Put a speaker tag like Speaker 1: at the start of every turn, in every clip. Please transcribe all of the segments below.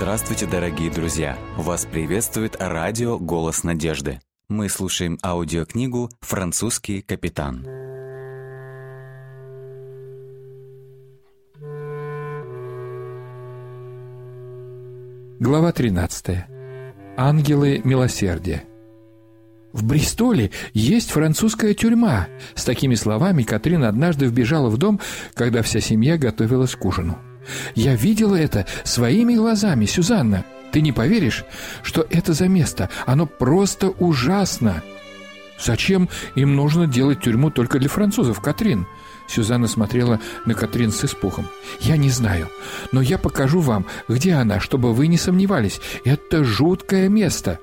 Speaker 1: Здравствуйте, дорогие друзья! Вас приветствует радио «Голос надежды». Мы слушаем аудиокнигу «Французский капитан».
Speaker 2: Глава 13. Ангелы милосердия. В Бристоле есть французская тюрьма. С такими словами Катрин однажды вбежала в дом, когда вся семья готовилась к ужину. Я видела это своими глазами, Сюзанна. Ты не поверишь, что это за место? Оно просто ужасно. Зачем им нужно делать тюрьму только для французов, Катрин? Сюзанна смотрела на Катрин с испухом. «Я не знаю, но я покажу вам, где она, чтобы вы не сомневались. Это жуткое место».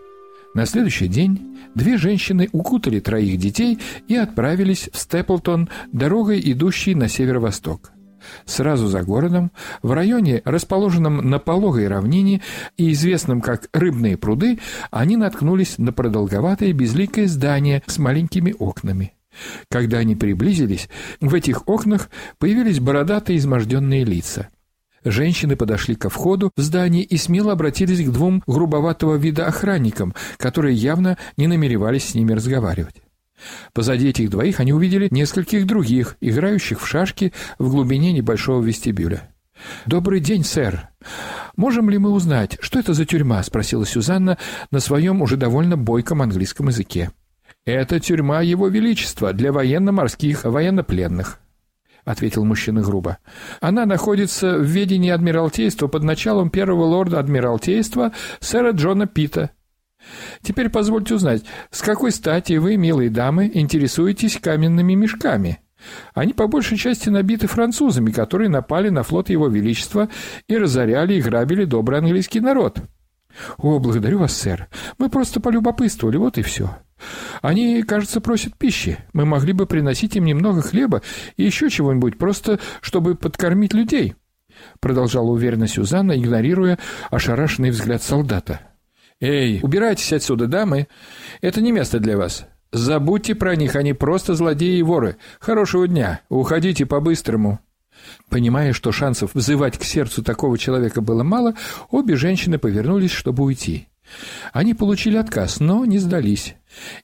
Speaker 2: На следующий день две женщины укутали троих детей и отправились в Степлтон дорогой, идущей на северо-восток. Сразу за городом, в районе, расположенном на пологой равнине и известном как Рыбные пруды, они наткнулись на продолговатое безликое здание с маленькими окнами. Когда они приблизились, в этих окнах появились бородатые изможденные лица. Женщины подошли ко входу в здание и смело обратились к двум грубоватого вида охранникам, которые явно не намеревались с ними разговаривать. Позади этих двоих они увидели нескольких других, играющих в шашки в глубине небольшого вестибюля. «Добрый день, сэр. Можем ли мы узнать, что это за тюрьма?» — спросила Сюзанна на своем уже довольно бойком английском языке. «Это тюрьма Его Величества для военно-морских военнопленных», — ответил мужчина грубо. «Она находится в ведении Адмиралтейства под началом первого лорда Адмиралтейства сэра Джона Питта. Теперь позвольте узнать, с какой стати вы, милые дамы, интересуетесь каменными мешками? Они по большей части набиты французами, которые напали на флот Его Величества и разоряли и грабили добрый английский народ. О, благодарю вас, сэр. Мы просто полюбопытствовали, вот и все. Они, кажется, просят пищи. Мы могли бы приносить им немного хлеба и еще чего-нибудь, просто чтобы подкормить людей. Продолжала уверенно Сюзанна, игнорируя ошарашенный взгляд солдата. «Эй, убирайтесь отсюда, дамы! Это не место для вас. Забудьте про них, они просто злодеи и воры. Хорошего дня, уходите по-быстрому». Понимая, что шансов взывать к сердцу такого человека было мало, обе женщины повернулись, чтобы уйти. Они получили отказ, но не сдались.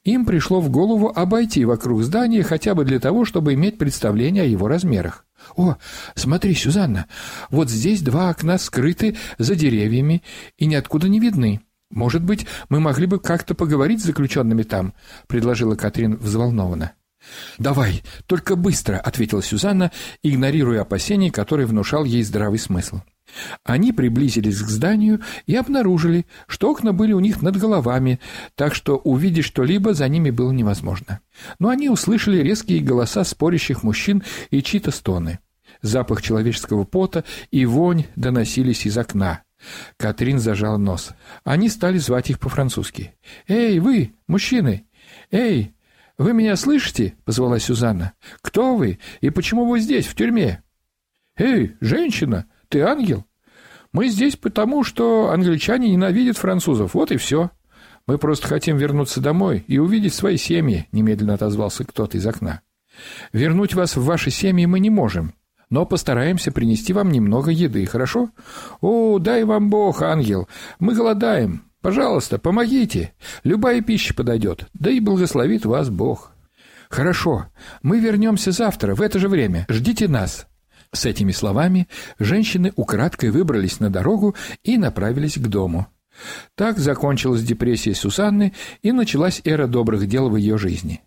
Speaker 2: Им пришло в голову обойти вокруг здания хотя бы для того, чтобы иметь представление о его размерах. «О, смотри, Сюзанна, вот здесь два окна скрыты за деревьями и ниоткуда не видны. «Может быть, мы могли бы как-то поговорить с заключенными там?» — предложила Катрин взволнованно. «Давай, только быстро», — ответила Сюзанна, игнорируя опасения, которые внушал ей здравый смысл. Они приблизились к зданию и обнаружили, что окна были у них над головами, так что увидеть что-либо за ними было невозможно. Но они услышали резкие голоса спорящих мужчин и чьи-то стоны. Запах человеческого пота и вонь доносились из окна. Катрин зажала нос. Они стали звать их по-французски. «Эй, вы, мужчины! Эй, вы меня слышите?» — позвала Сюзанна. «Кто вы и почему вы здесь, в тюрьме?» «Эй, женщина, ты ангел? Мы здесь потому, что англичане ненавидят французов, вот и все. Мы просто хотим вернуться домой и увидеть свои семьи», — немедленно отозвался кто-то из окна. «Вернуть вас в ваши семьи мы не можем но постараемся принести вам немного еды, хорошо? О, дай вам Бог, ангел, мы голодаем. Пожалуйста, помогите. Любая пища подойдет, да и благословит вас Бог. Хорошо, мы вернемся завтра в это же время. Ждите нас. С этими словами женщины украдкой выбрались на дорогу и направились к дому. Так закончилась депрессия Сусанны и началась эра добрых дел в ее жизни.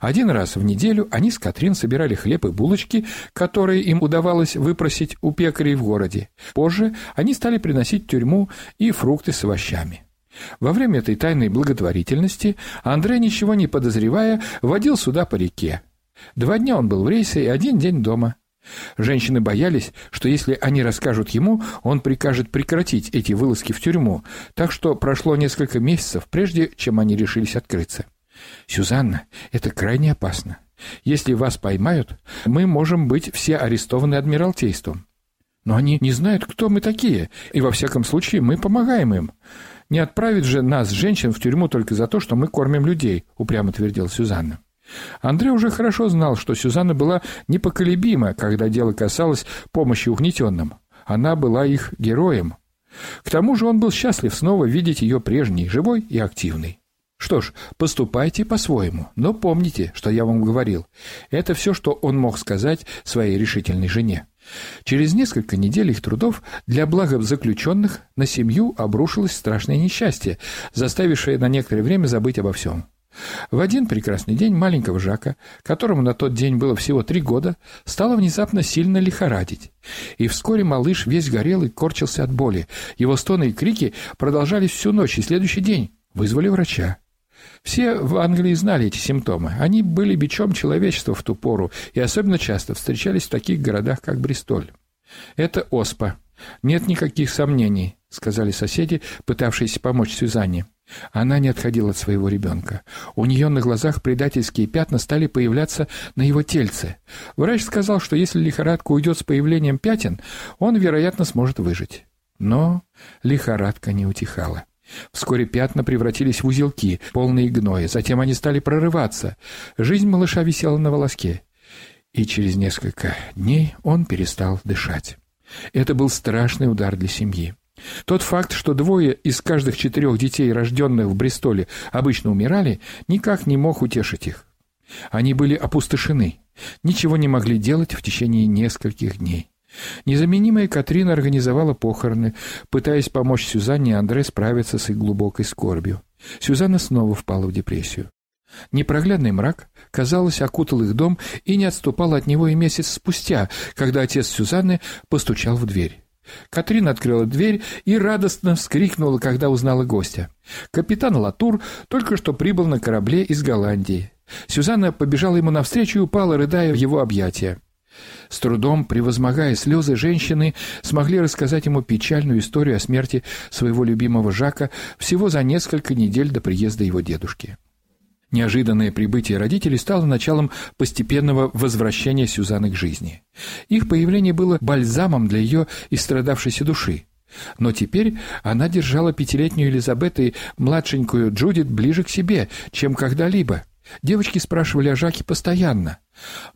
Speaker 2: Один раз в неделю они с Катрин собирали хлеб и булочки, которые им удавалось выпросить у пекарей в городе. Позже они стали приносить тюрьму и фрукты с овощами. Во время этой тайной благотворительности Андрей, ничего не подозревая, водил сюда по реке. Два дня он был в рейсе и один день дома. Женщины боялись, что если они расскажут ему, он прикажет прекратить эти вылазки в тюрьму, так что прошло несколько месяцев, прежде чем они решились открыться. «Сюзанна, это крайне опасно. Если вас поймают, мы можем быть все арестованы Адмиралтейством. Но они не знают, кто мы такие, и во всяком случае мы помогаем им. Не отправит же нас, женщин, в тюрьму только за то, что мы кормим людей», — упрямо твердила Сюзанна. Андрей уже хорошо знал, что Сюзанна была непоколебима, когда дело касалось помощи угнетенным. Она была их героем. К тому же он был счастлив снова видеть ее прежней, живой и активной. Что ж, поступайте по-своему, но помните, что я вам говорил. Это все, что он мог сказать своей решительной жене. Через несколько недель их трудов для блага заключенных на семью обрушилось страшное несчастье, заставившее на некоторое время забыть обо всем. В один прекрасный день маленького Жака, которому на тот день было всего три года, стало внезапно сильно лихорадить. И вскоре малыш весь горел и корчился от боли. Его стоны и крики продолжались всю ночь и следующий день. Вызвали врача. Все в Англии знали эти симптомы. Они были бичом человечества в ту пору и особенно часто встречались в таких городах, как Бристоль. Это оспа. Нет никаких сомнений, сказали соседи, пытавшиеся помочь Сюзанне. Она не отходила от своего ребенка. У нее на глазах предательские пятна стали появляться на его тельце. Врач сказал, что если лихорадка уйдет с появлением пятен, он, вероятно, сможет выжить. Но лихорадка не утихала. Вскоре пятна превратились в узелки, полные гноя. Затем они стали прорываться. Жизнь малыша висела на волоске. И через несколько дней он перестал дышать. Это был страшный удар для семьи. Тот факт, что двое из каждых четырех детей, рожденных в Бристоле, обычно умирали, никак не мог утешить их. Они были опустошены, ничего не могли делать в течение нескольких дней. Незаменимая Катрина организовала похороны, пытаясь помочь Сюзанне и Андре справиться с их глубокой скорбью. Сюзанна снова впала в депрессию. Непроглядный мрак, казалось, окутал их дом и не отступал от него и месяц спустя, когда отец Сюзанны постучал в дверь. Катрин открыла дверь и радостно вскрикнула, когда узнала гостя. Капитан Латур только что прибыл на корабле из Голландии. Сюзанна побежала ему навстречу и упала, рыдая в его объятия. С трудом, превозмогая слезы, женщины смогли рассказать ему печальную историю о смерти своего любимого Жака всего за несколько недель до приезда его дедушки. Неожиданное прибытие родителей стало началом постепенного возвращения Сюзанны к жизни. Их появление было бальзамом для ее истрадавшейся души. Но теперь она держала пятилетнюю Елизабет и младшенькую Джудит ближе к себе, чем когда-либо. Девочки спрашивали о Жаке постоянно,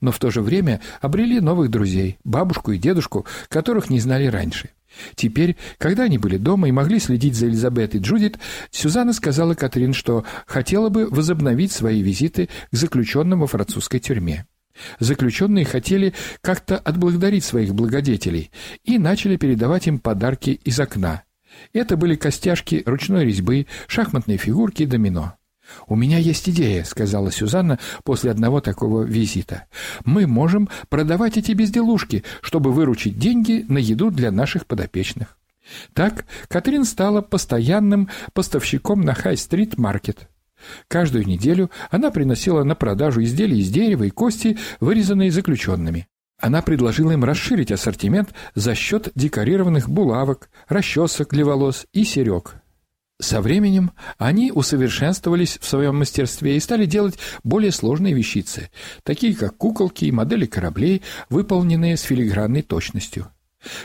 Speaker 2: но в то же время обрели новых друзей, бабушку и дедушку, которых не знали раньше. Теперь, когда они были дома и могли следить за Элизабет и Джудит, Сюзанна сказала Катрин, что хотела бы возобновить свои визиты к заключенным во французской тюрьме. Заключенные хотели как-то отблагодарить своих благодетелей и начали передавать им подарки из окна. Это были костяшки ручной резьбы, шахматные фигурки и домино. «У меня есть идея», — сказала Сюзанна после одного такого визита. «Мы можем продавать эти безделушки, чтобы выручить деньги на еду для наших подопечных». Так Катрин стала постоянным поставщиком на Хай-стрит-маркет. Каждую неделю она приносила на продажу изделия из дерева и кости, вырезанные заключенными. Она предложила им расширить ассортимент за счет декорированных булавок, расчесок для волос и серег. Со временем они усовершенствовались в своем мастерстве и стали делать более сложные вещицы, такие как куколки и модели кораблей, выполненные с филигранной точностью.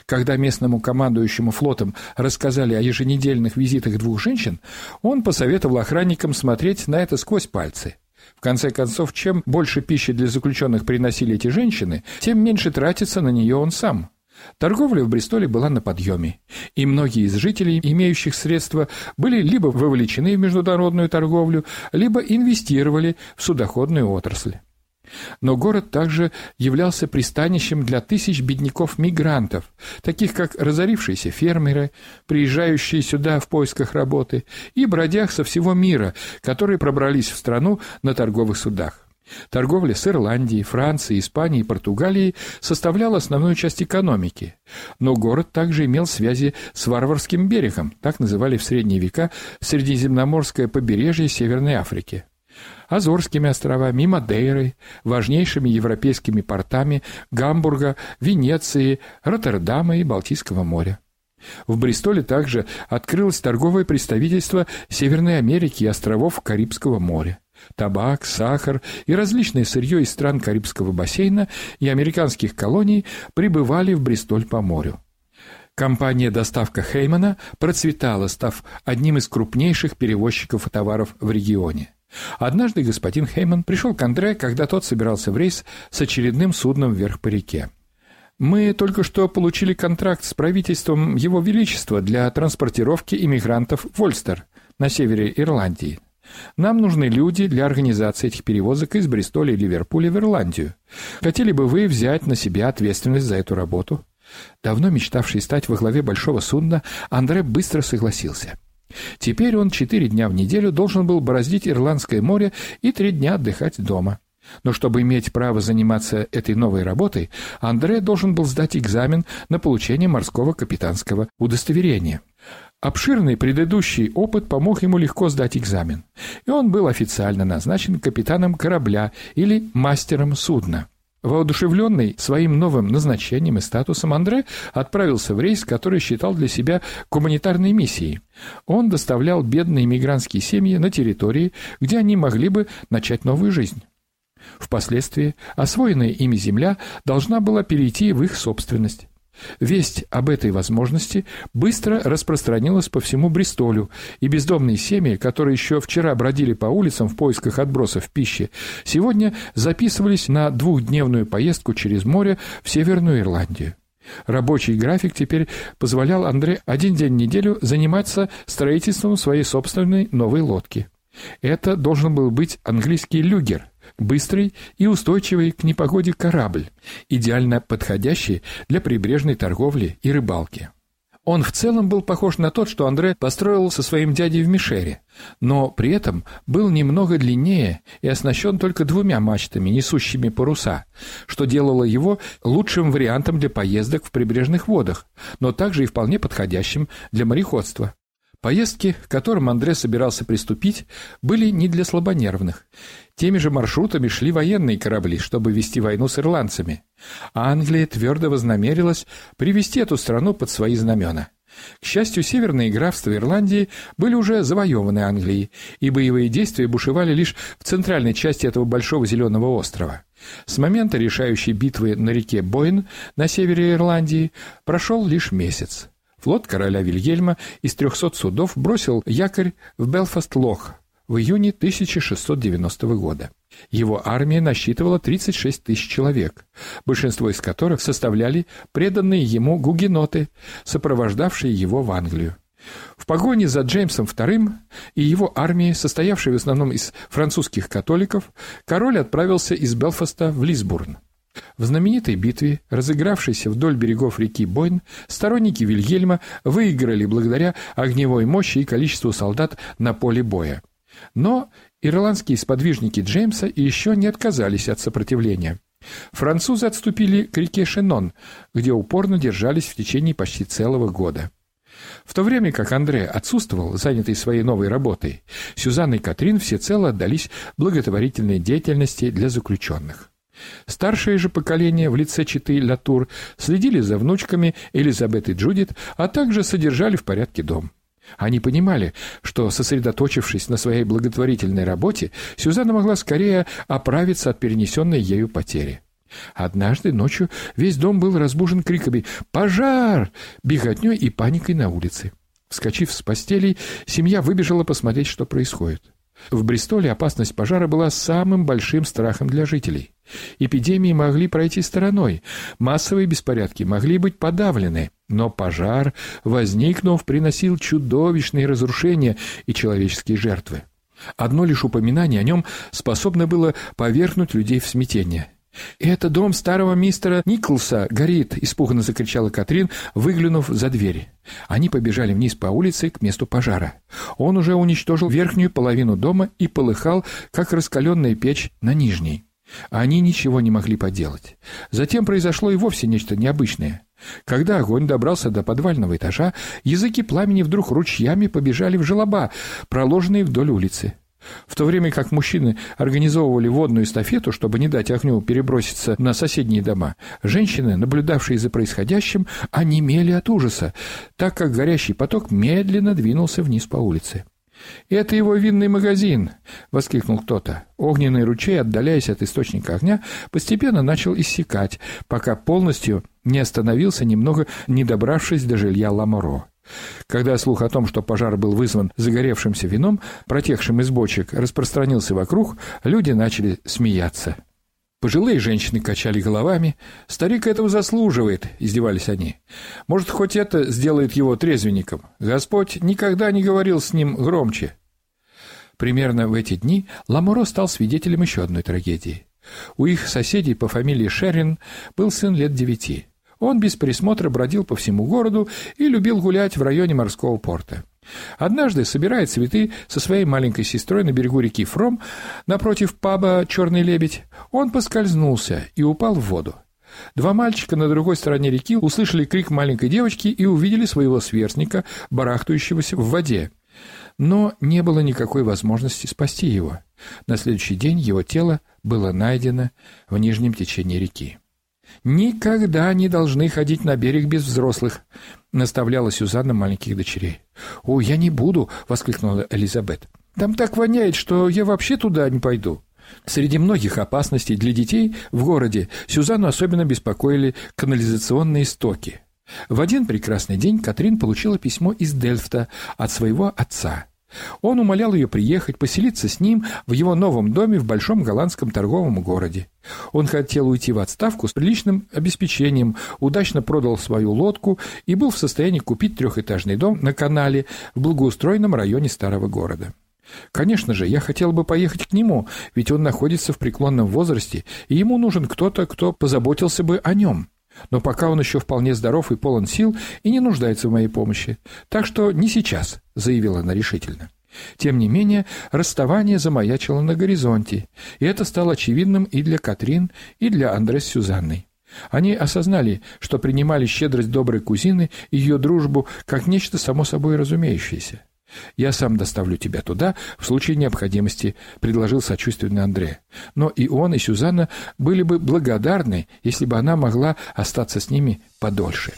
Speaker 2: Когда местному командующему флотом рассказали о еженедельных визитах двух женщин, он посоветовал охранникам смотреть на это сквозь пальцы. В конце концов, чем больше пищи для заключенных приносили эти женщины, тем меньше тратится на нее он сам. Торговля в Бристоле была на подъеме, и многие из жителей, имеющих средства, были либо вовлечены в международную торговлю, либо инвестировали в судоходную отрасль. Но город также являлся пристанищем для тысяч бедняков-мигрантов, таких как разорившиеся фермеры, приезжающие сюда в поисках работы, и бродяг со всего мира, которые пробрались в страну на торговых судах. Торговля с Ирландией, Францией, Испанией и Португалией составляла основную часть экономики, но город также имел связи с варварским берегом, так называли в средние века Средиземноморское побережье Северной Африки. Азорскими островами Мадейрой, важнейшими европейскими портами Гамбурга, Венеции, Роттердама и Балтийского моря. В Бристоле также открылось торговое представительство Северной Америки и островов Карибского моря. Табак, сахар и различное сырье из стран Карибского бассейна и американских колоний прибывали в Бристоль по морю. Компания «Доставка Хеймана» процветала, став одним из крупнейших перевозчиков товаров в регионе. Однажды господин Хейман пришел к Андре, когда тот собирался в рейс с очередным судном вверх по реке. Мы только что получили контракт с правительством Его Величества для транспортировки иммигрантов в Ольстер на севере Ирландии. Нам нужны люди для организации этих перевозок из Бристоля и Ливерпуля в Ирландию. Хотели бы вы взять на себя ответственность за эту работу? Давно мечтавший стать во главе большого судна, Андре быстро согласился. Теперь он четыре дня в неделю должен был бороздить Ирландское море и три дня отдыхать дома. Но чтобы иметь право заниматься этой новой работой, Андре должен был сдать экзамен на получение морского капитанского удостоверения. Обширный предыдущий опыт помог ему легко сдать экзамен, и он был официально назначен капитаном корабля или мастером судна. Воодушевленный своим новым назначением и статусом, Андре отправился в рейс, который считал для себя гуманитарной миссией. Он доставлял бедные мигрантские семьи на территории, где они могли бы начать новую жизнь. Впоследствии освоенная ими земля должна была перейти в их собственность. Весть об этой возможности быстро распространилась по всему Бристолю, и бездомные семьи, которые еще вчера бродили по улицам в поисках отбросов пищи, сегодня записывались на двухдневную поездку через море в Северную Ирландию. Рабочий график теперь позволял Андре один день в неделю заниматься строительством своей собственной новой лодки. Это должен был быть английский люгер, быстрый и устойчивый к непогоде корабль, идеально подходящий для прибрежной торговли и рыбалки. Он в целом был похож на тот, что Андре построил со своим дядей в Мишере, но при этом был немного длиннее и оснащен только двумя мачтами, несущими паруса, что делало его лучшим вариантом для поездок в прибрежных водах, но также и вполне подходящим для мореходства. Поездки, к которым Андре собирался приступить, были не для слабонервных. Теми же маршрутами шли военные корабли, чтобы вести войну с ирландцами. А Англия твердо вознамерилась привести эту страну под свои знамена. К счастью, северные графства Ирландии были уже завоеваны Англией, и боевые действия бушевали лишь в центральной части этого большого зеленого острова. С момента решающей битвы на реке Бойн на севере Ирландии прошел лишь месяц. Флот короля Вильгельма из 300 судов бросил якорь в Белфаст-Лох в июне 1690 года. Его армия насчитывала 36 тысяч человек, большинство из которых составляли преданные ему гугеноты, сопровождавшие его в Англию. В погоне за Джеймсом II и его армией, состоявшей в основном из французских католиков, король отправился из Белфаста в Лисбурн. В знаменитой битве, разыгравшейся вдоль берегов реки Бойн, сторонники Вильгельма выиграли благодаря огневой мощи и количеству солдат на поле боя. Но ирландские сподвижники Джеймса еще не отказались от сопротивления. Французы отступили к реке Шенон, где упорно держались в течение почти целого года. В то время как Андре отсутствовал, занятый своей новой работой, Сюзанна и Катрин всецело отдались благотворительной деятельности для заключенных. Старшее же поколение в лице Читы Латур следили за внучками Элизабет и Джудит, а также содержали в порядке дом. Они понимали, что, сосредоточившись на своей благотворительной работе, Сюзанна могла скорее оправиться от перенесенной ею потери. Однажды ночью весь дом был разбужен криками «Пожар!», беготней и паникой на улице. Вскочив с постелей, семья выбежала посмотреть, что происходит. В Бристоле опасность пожара была самым большим страхом для жителей. Эпидемии могли пройти стороной, массовые беспорядки могли быть подавлены, но пожар, возникнув, приносил чудовищные разрушения и человеческие жертвы. Одно лишь упоминание о нем способно было повергнуть людей в смятение. «Это дом старого мистера Николса горит!» — испуганно закричала Катрин, выглянув за дверь. Они побежали вниз по улице к месту пожара. Он уже уничтожил верхнюю половину дома и полыхал, как раскаленная печь на нижней. Они ничего не могли поделать. Затем произошло и вовсе нечто необычное. Когда огонь добрался до подвального этажа, языки пламени вдруг ручьями побежали в желоба, проложенные вдоль улицы. В то время как мужчины организовывали водную эстафету, чтобы не дать огню переброситься на соседние дома, женщины, наблюдавшие за происходящим, онемели от ужаса, так как горящий поток медленно двинулся вниз по улице. «Это его винный магазин!» — воскликнул кто-то. Огненный ручей, отдаляясь от источника огня, постепенно начал иссякать, пока полностью не остановился, немного не добравшись до жилья Ламоро. Когда слух о том, что пожар был вызван загоревшимся вином, протекшим из бочек, распространился вокруг, люди начали смеяться. Пожилые женщины качали головами. «Старик этого заслуживает», — издевались они. «Может, хоть это сделает его трезвенником? Господь никогда не говорил с ним громче». Примерно в эти дни Ламоро стал свидетелем еще одной трагедии. У их соседей по фамилии Шерин был сын лет девяти. Он без присмотра бродил по всему городу и любил гулять в районе морского порта. Однажды, собирая цветы со своей маленькой сестрой на берегу реки Фром, напротив паба «Черный лебедь», он поскользнулся и упал в воду. Два мальчика на другой стороне реки услышали крик маленькой девочки и увидели своего сверстника, барахтающегося в воде. Но не было никакой возможности спасти его. На следующий день его тело было найдено в нижнем течении реки. «Никогда не должны ходить на берег без взрослых», — наставляла Сюзанна маленьких дочерей. «О, я не буду!» — воскликнула Элизабет. «Там так воняет, что я вообще туда не пойду». Среди многих опасностей для детей в городе Сюзанну особенно беспокоили канализационные стоки. В один прекрасный день Катрин получила письмо из Дельфта от своего отца. Он умолял ее приехать, поселиться с ним в его новом доме в большом голландском торговом городе. Он хотел уйти в отставку с приличным обеспечением, удачно продал свою лодку и был в состоянии купить трехэтажный дом на канале в благоустроенном районе старого города. Конечно же, я хотел бы поехать к нему, ведь он находится в преклонном возрасте, и ему нужен кто-то, кто позаботился бы о нем. Но пока он еще вполне здоров и полон сил и не нуждается в моей помощи. Так что не сейчас, заявила она решительно. Тем не менее, расставание замаячило на горизонте, и это стало очевидным и для Катрин, и для Андре с Сюзанной. Они осознали, что принимали щедрость доброй кузины и ее дружбу как нечто само собой разумеющееся. «Я сам доставлю тебя туда в случае необходимости», — предложил сочувственный Андре. Но и он, и Сюзанна были бы благодарны, если бы она могла остаться с ними подольше.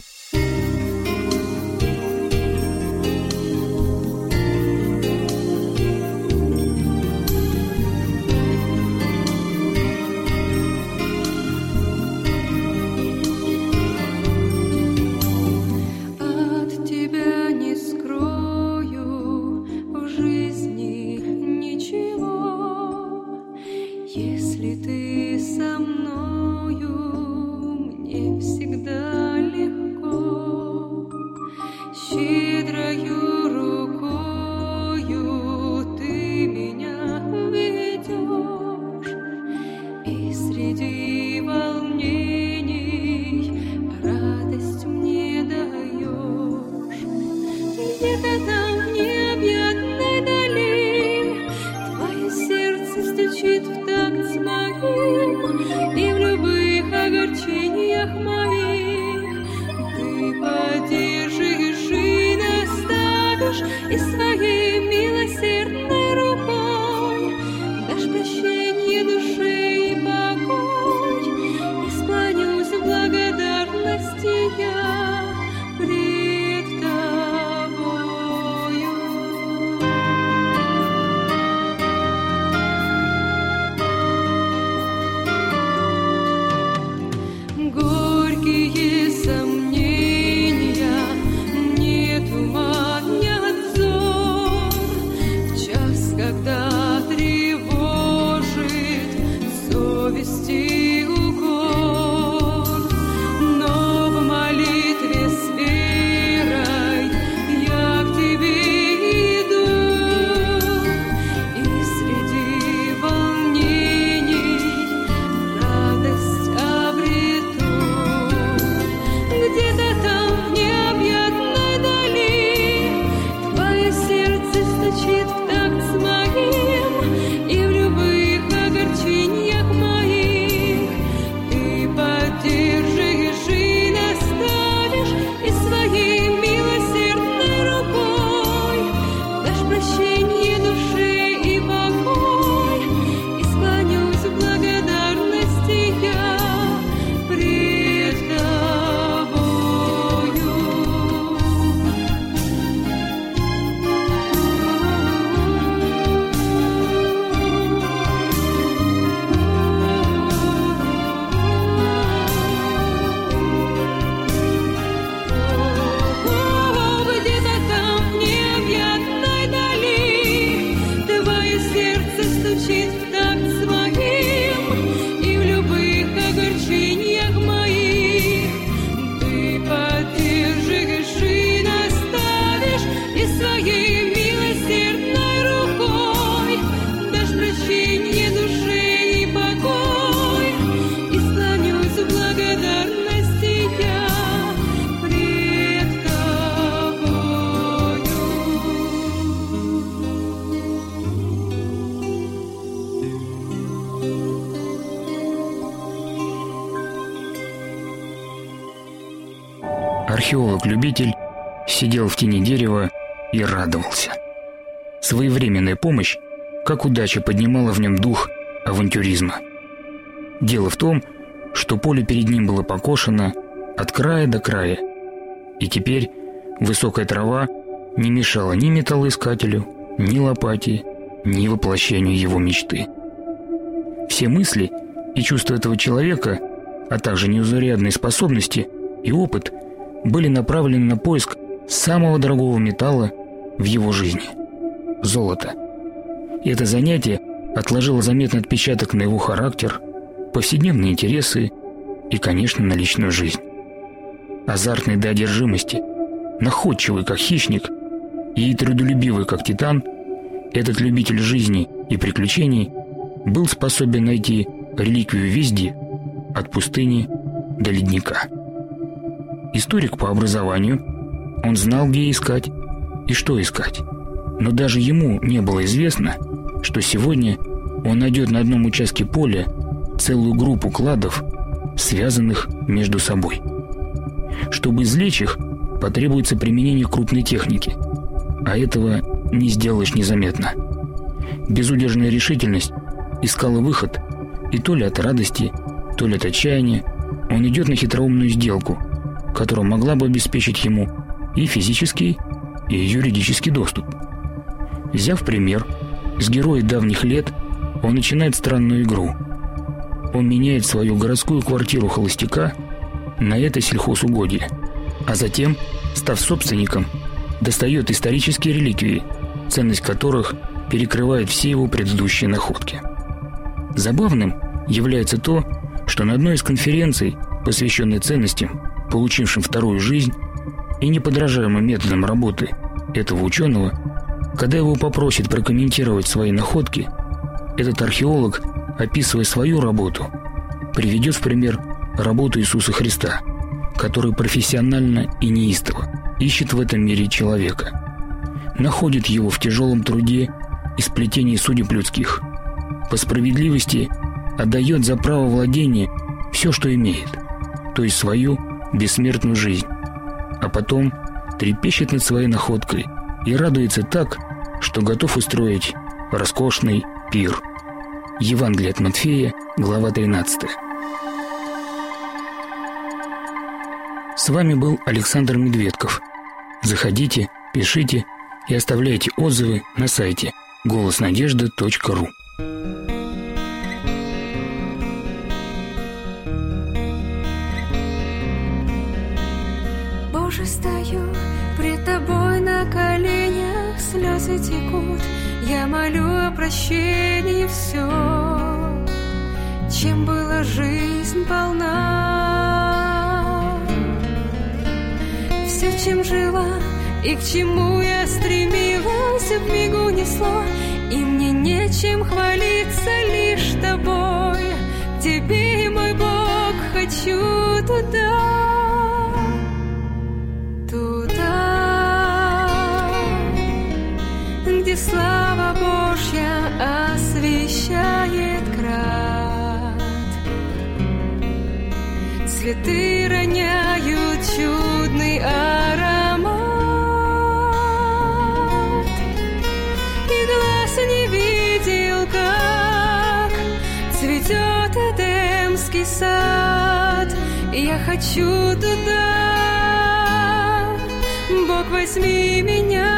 Speaker 3: is for you. sfârșit, dar sfârșit. Сидел в тени дерева и радовался. Своевременная помощь, как удача поднимала в нем дух авантюризма. Дело в том, что поле перед ним было покошено от края до края, и теперь высокая трава не мешала ни металлоискателю, ни лопате, ни воплощению его мечты. Все мысли и чувства этого человека, а также неузарядные способности и опыт были направлены на поиск самого дорогого металла в его жизни – золота. И это занятие отложило заметный отпечаток на его характер, повседневные интересы и, конечно, на личную жизнь. Азартный до одержимости, находчивый как хищник и трудолюбивый как титан, этот любитель жизни и приключений был способен найти реликвию везде, от пустыни до ледника. Историк по образованию, он знал, где искать и что искать. Но даже ему не было известно, что сегодня он найдет на одном участке поля целую группу кладов, связанных между собой. Чтобы извлечь их, потребуется применение крупной техники, а этого не сделаешь незаметно. Безудержная решительность искала выход, и то ли от радости, то ли от отчаяния он идет на хитроумную сделку, которая могла бы обеспечить ему и физический, и юридический доступ. Взяв пример, с героя давних лет он начинает странную игру. Он меняет свою городскую квартиру холостяка на это сельхозугодие, а затем, став собственником, достает исторические реликвии, ценность которых перекрывает все его предыдущие находки. Забавным является то, что на одной из конференций, посвященной ценностям, получившим вторую жизнь и неподражаемым методом работы этого ученого, когда его попросят прокомментировать свои находки, этот археолог, описывая свою работу, приведет в пример работу Иисуса Христа, который профессионально и неистово ищет в этом мире человека, находит его в тяжелом труде и сплетении судеб людских – по справедливости отдает за право владения все, что имеет, то есть свою бессмертную жизнь, а потом трепещет над своей находкой и радуется так, что готов устроить роскошный пир. Евангелие от Матфея, глава 13. С вами был Александр Медведков. Заходите, пишите и оставляйте отзывы на сайте голоснадежды.ру.
Speaker 4: Боже, стою пред тобой на коленях, слезы текут, я молю о прощении все, чем была жизнь полна. Все, чем жила и к чему я стремилась, в мигу несло, и мне нечем хвалиться лишь тобой. тебе, мой Бог, хочу туда, сад, я хочу туда. Бог, возьми меня.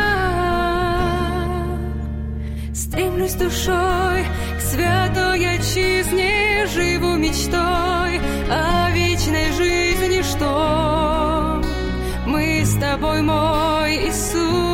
Speaker 4: Стремлюсь душой к святой отчизне, живу мечтой о вечной жизни, что мы с тобой, мой Иисус.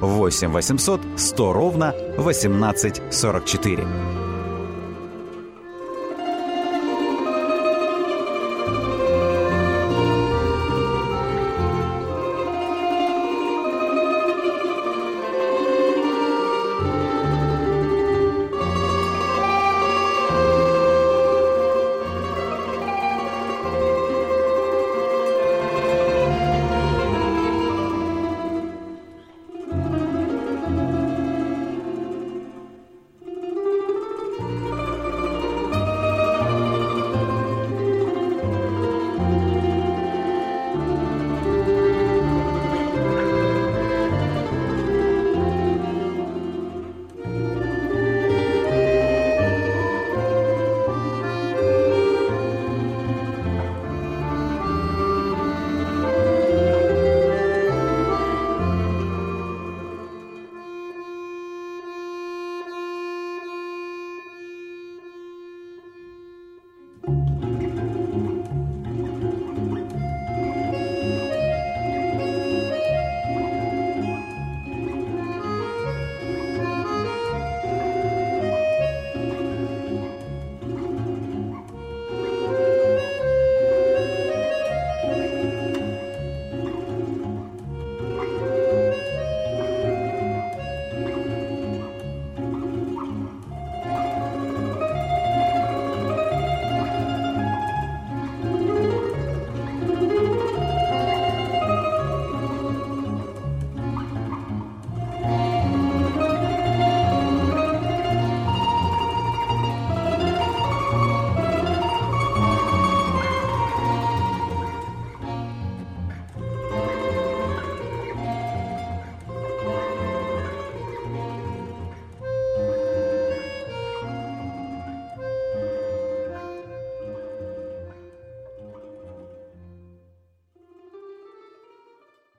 Speaker 1: 8 800 100 ровно 1844.